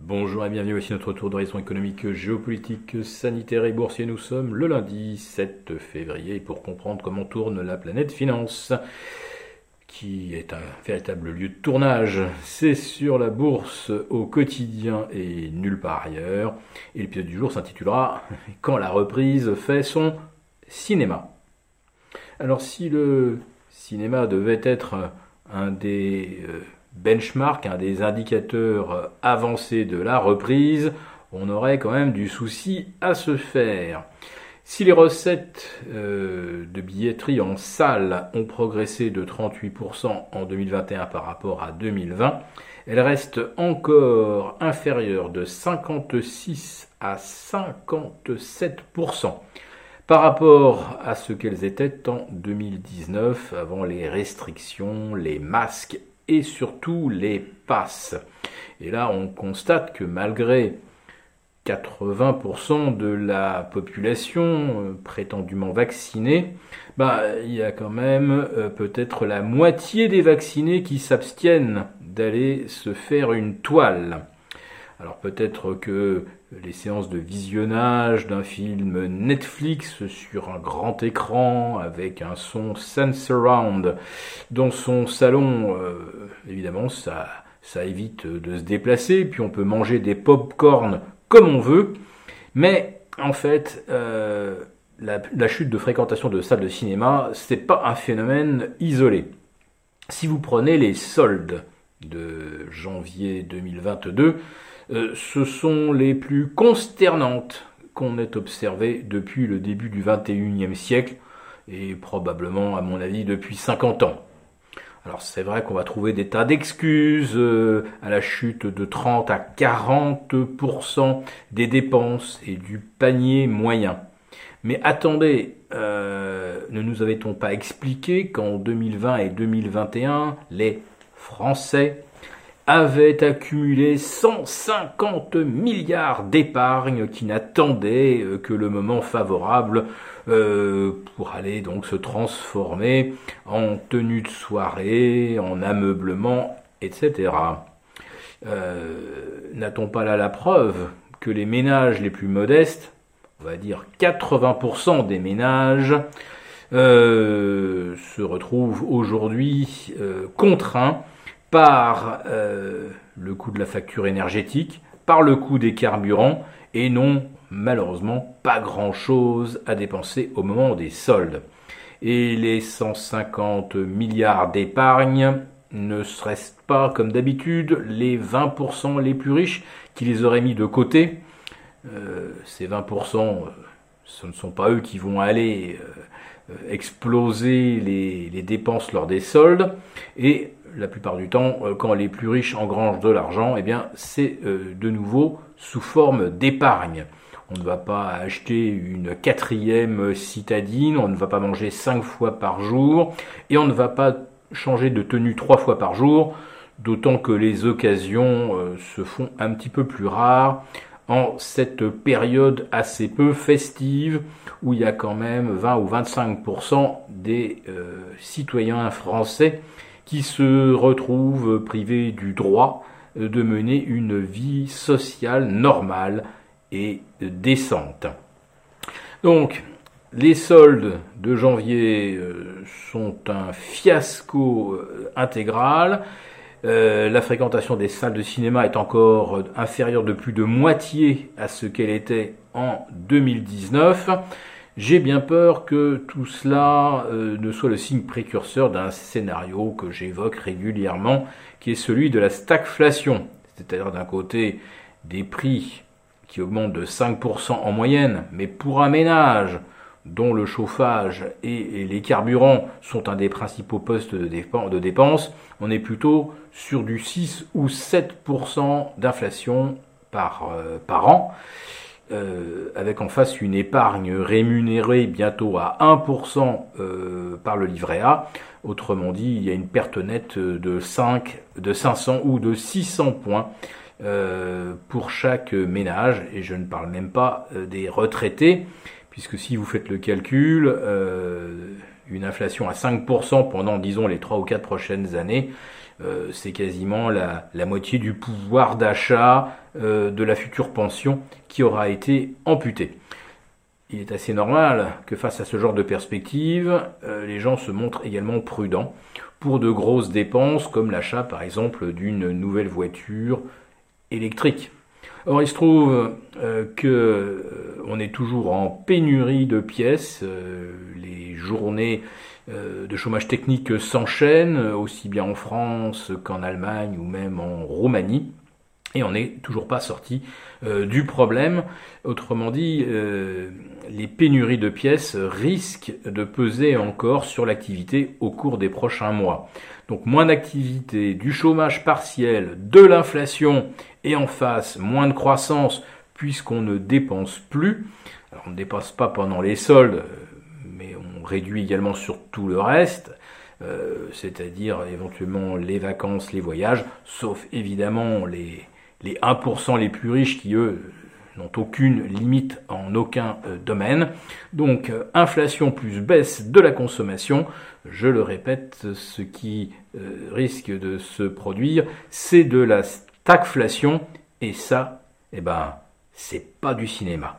Bonjour et bienvenue, voici notre tour d'horizon économique, géopolitique, sanitaire et boursier. Nous sommes le lundi 7 février pour comprendre comment tourne la planète finance, qui est un véritable lieu de tournage. C'est sur la bourse au quotidien et nulle part ailleurs. Et l'épisode du jour s'intitulera Quand la reprise fait son cinéma. Alors si le cinéma devait être un des... Euh, benchmark, un des indicateurs avancés de la reprise, on aurait quand même du souci à se faire. Si les recettes euh, de billetterie en salle ont progressé de 38% en 2021 par rapport à 2020, elles restent encore inférieures de 56 à 57% par rapport à ce qu'elles étaient en 2019 avant les restrictions, les masques et surtout les passes. Et là, on constate que malgré 80% de la population euh, prétendument vaccinée, bah, il y a quand même euh, peut-être la moitié des vaccinés qui s'abstiennent d'aller se faire une toile. Alors peut-être que les séances de visionnage d'un film Netflix sur un grand écran avec un son sans surround dans son salon, euh, évidemment ça, évite de se déplacer, puis on peut manger des pop-corn comme on veut, mais en fait euh, la, la, chute de fréquentation de salles de cinéma, c'est pas un phénomène isolé. Si vous prenez les soldes de janvier 2022, euh, ce sont les plus consternantes qu'on ait observées depuis le début du XXIe siècle, et probablement, à mon avis, depuis 50 ans. Alors c'est vrai qu'on va trouver des tas d'excuses euh, à la chute de 30 à 40% des dépenses et du panier moyen. Mais attendez, euh, ne nous avait-on pas expliqué qu'en 2020 et 2021, les Français avait accumulé 150 milliards d'épargne qui n'attendaient euh, que le moment favorable euh, pour aller donc se transformer en tenue de soirée, en ameublement, etc. Euh, n'a-t-on pas là la preuve que les ménages les plus modestes, on va dire 80% des ménages, se retrouvent aujourd'hui contraints par euh, le coût de la facture énergétique, par le coût des carburants, et non malheureusement pas grand-chose à dépenser au moment des soldes. Et les 150 milliards d'épargne ne seraient pas, comme d'habitude, les 20% les plus riches qui les auraient mis de côté. Euh, ces 20%, euh, ce ne sont pas eux qui vont aller exploser les, les, dépenses lors des soldes. Et la plupart du temps, euh, quand les plus riches engrangent de l'argent, eh bien, c'est euh, de nouveau sous forme d'épargne. On ne va pas acheter une quatrième citadine, on ne va pas manger cinq fois par jour, et on ne va pas changer de tenue trois fois par jour, d'autant que les occasions euh, se font un petit peu plus rares en cette période assez peu festive où il y a quand même 20 ou 25% des citoyens français qui se retrouvent privés du droit de mener une vie sociale normale et décente. Donc, les soldes de janvier euh, sont un fiasco euh, intégral. Euh, la fréquentation des salles de cinéma est encore inférieure de plus de moitié à ce qu'elle était en 2019. J'ai bien peur que tout cela euh, ne soit le signe précurseur d'un scénario que j'évoque régulièrement, qui est celui de la stagflation, c'est-à-dire d'un côté des prix qui augmentent de 5% en moyenne, mais pour un ménage dont le chauffage et, les carburants sont un des principaux postes de, dépenses, on est plutôt sur du 6 ou 7% d'inflation par, euh, par an. Euh, avec en face une épargne rémunérée bientôt à 1% euh, par le livret A. Autrement dit, il y a une perte nette de 5, de 500 ou de 600 points euh, pour chaque ménage, et je ne parle même pas des retraités, puisque si vous faites le calcul, une inflation à 5% pendant, disons, les 3 ou 4 prochaines années, c'est quasiment la, la, moitié du pouvoir d'achat de la future pension qui aura été amputée. Il est assez normal que face à ce genre de perspective, les gens se montrent également prudents pour de grosses dépenses comme l'achat par exemple d'une nouvelle voiture électrique. Or, il se trouve euh, que euh, est toujours en pénurie de pièces. Euh, les journées de chômage technique s'enchaînent, aussi bien en France qu'en Allemagne ou même en Roumanie. Et on n'est toujours pas sorti du problème. Autrement dit, les pénuries de pièces risquent de peser encore sur l'activité au cours des prochains mois. Donc moins d'activité, du chômage partiel, de l'inflation et en face moins de croissance puisqu'on ne dépense plus. Alors on ne dépense pas pendant les soldes, mais on réduit également sur tout le reste. Euh, c'est-à-dire éventuellement les vacances, les voyages, sauf évidemment les, les 1% les plus riches qui, eux, n'ont aucune limite en aucun euh, domaine. Donc euh, inflation plus baisse de la consommation, je le répète, ce qui risque de se produire, c'est de la stagflation, et ça, eh ben, c'est pas du cinéma.